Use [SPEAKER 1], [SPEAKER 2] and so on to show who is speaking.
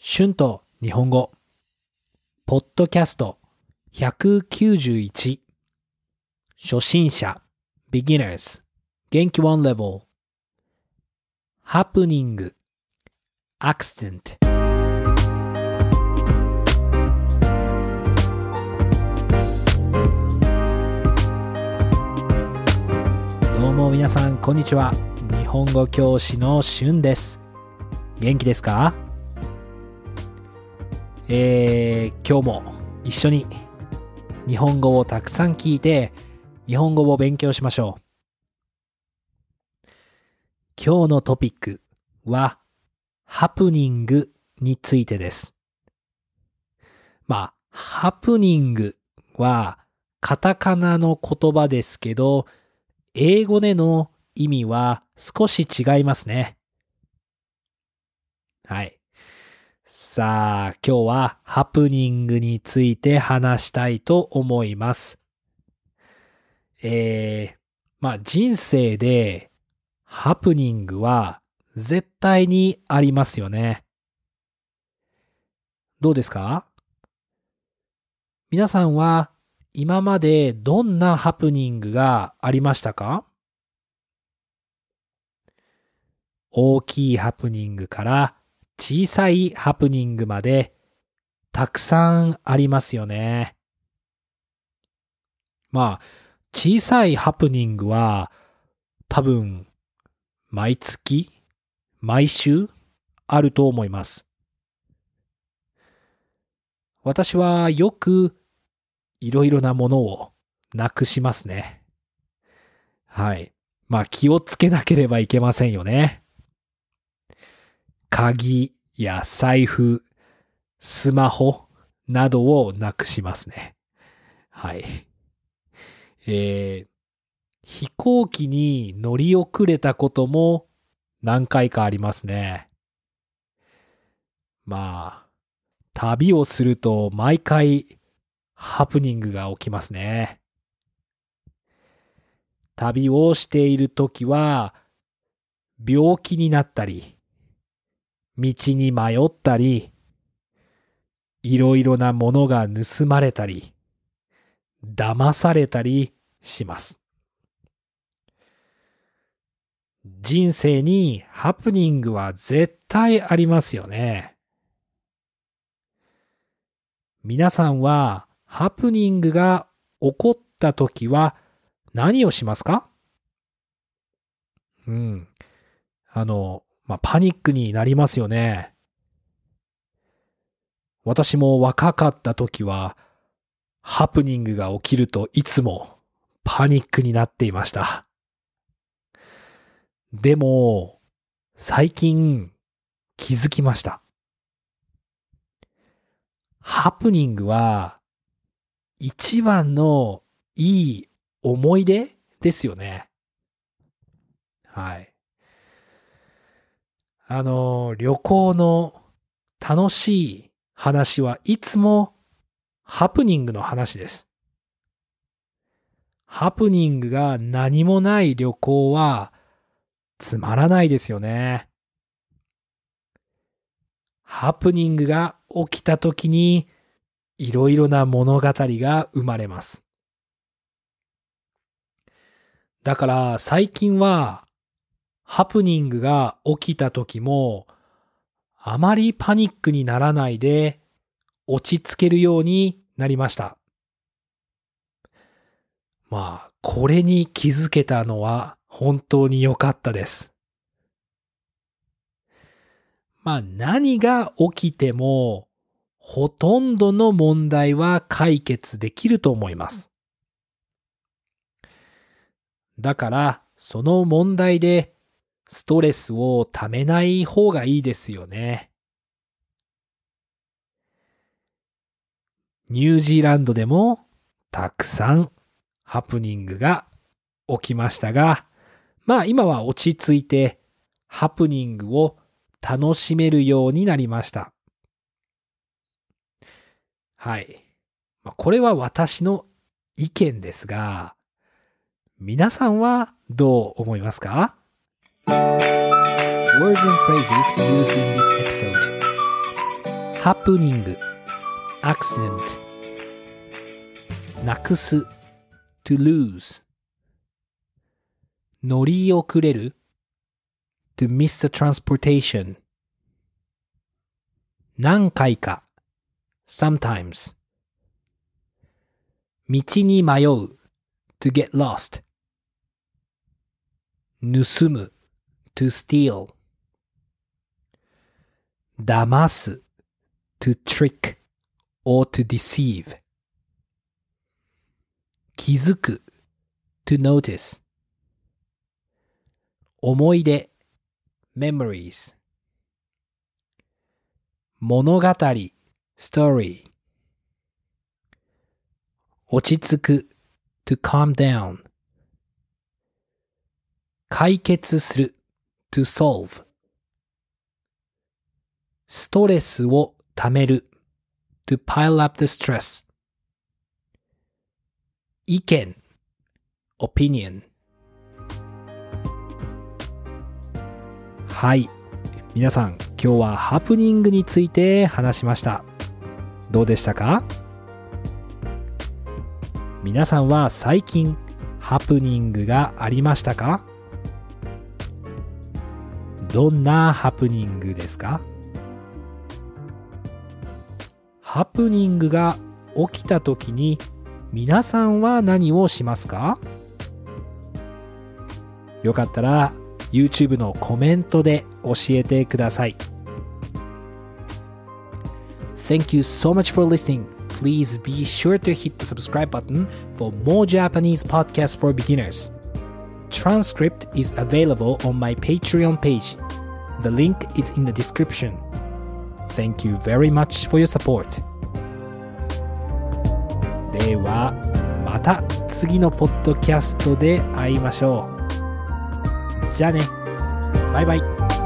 [SPEAKER 1] 春と日本語、ポッドキャスト191、初心者、beginners、元気 one level、ハプニング、accident。どうも皆さん、こんにちは。日本語教師の春です。元気ですか？えー、今日も一緒に日本語をたくさん聞いて日本語を勉強しましょう。今日のトピックはハプニングについてです。まあ、ハプニングはカタカナの言葉ですけど、英語での意味は少し違いますね。はい。さあ、今日はハプニングについて話したいと思います。えー、まあ人生でハプニングは絶対にありますよね。どうですか？皆さんは今までどんなハプニングがありましたか？大きいハプニングから小さいハプニングまでたくさんありますよね。まあ、小さいハプニングは多分毎月、毎週あると思います。私はよくいろいろなものをなくしますね。はい。まあ気をつけなければいけませんよね。鍵や財布、スマホなどをなくしますね。はい。えー、飛行機に乗り遅れたことも何回かありますね。まあ、旅をすると毎回ハプニングが起きますね。旅をしているときは病気になったり、道に迷ったり、いろいろなものが盗まれたり、騙されたりします。人生にハプニングは絶対ありますよね。皆さんはハプニングが起こった時は何をしますか？うん。あの、まあ、パニックになりますよね。私も若かった時は、ハプニングが起きるといつもパニックになっていました。でも、最近気づきました。ハプニングは一番のいい思い出ですよね。はい。あの、旅行の楽しい話はいつもハプニングの話です。ハプニングが何もない旅行はつまらないですよね。ハプニングが起きた時にいろいろな物語が生まれます。だから最近はハプニングが起きた時もあまりパニックにならないで落ち着けるようになりました。まあ、これに気づけたのは本当に良かったです。まあ、何が起きてもほとんどの問題は解決できると思います。だから、その問題でストレスをためない方がいいですよね。ニュージーランドでもたくさんハプニングが起きましたが、まあ今は落ち着いてハプニングを楽しめるようになりました。はい。これは私の意見ですが、皆さんはどう思いますか？Words and phrases used in this episode ハプニング accident なくす to lose 乗り遅れる to miss the transportation 何回か sometimes 道に迷う to get lost 盗む To steal 騙す to trick or to deceive 気づく to notice 思い出 memories 物語 story 落ち着く to calm down 解決する to solve. ストレスをためる。to pile up the stress. 意見。opinion. はい。皆さん今日はハプニングについて話しました。どうでしたか？皆さんは最近ハプニングがありましたか？どんなハプニングですかハプニングが起きた時に皆さんは何をしますかよかったら YouTube のコメントで教えてください。Thank you so much for listening. Please be sure to hit the subscribe button for more Japanese podcasts for beginners. Transcript is available on my Patreon page. The link is in the description. Thank you very much for your support. ではまた次のポッドキャストで会いましょう。じゃあね。バイバイ。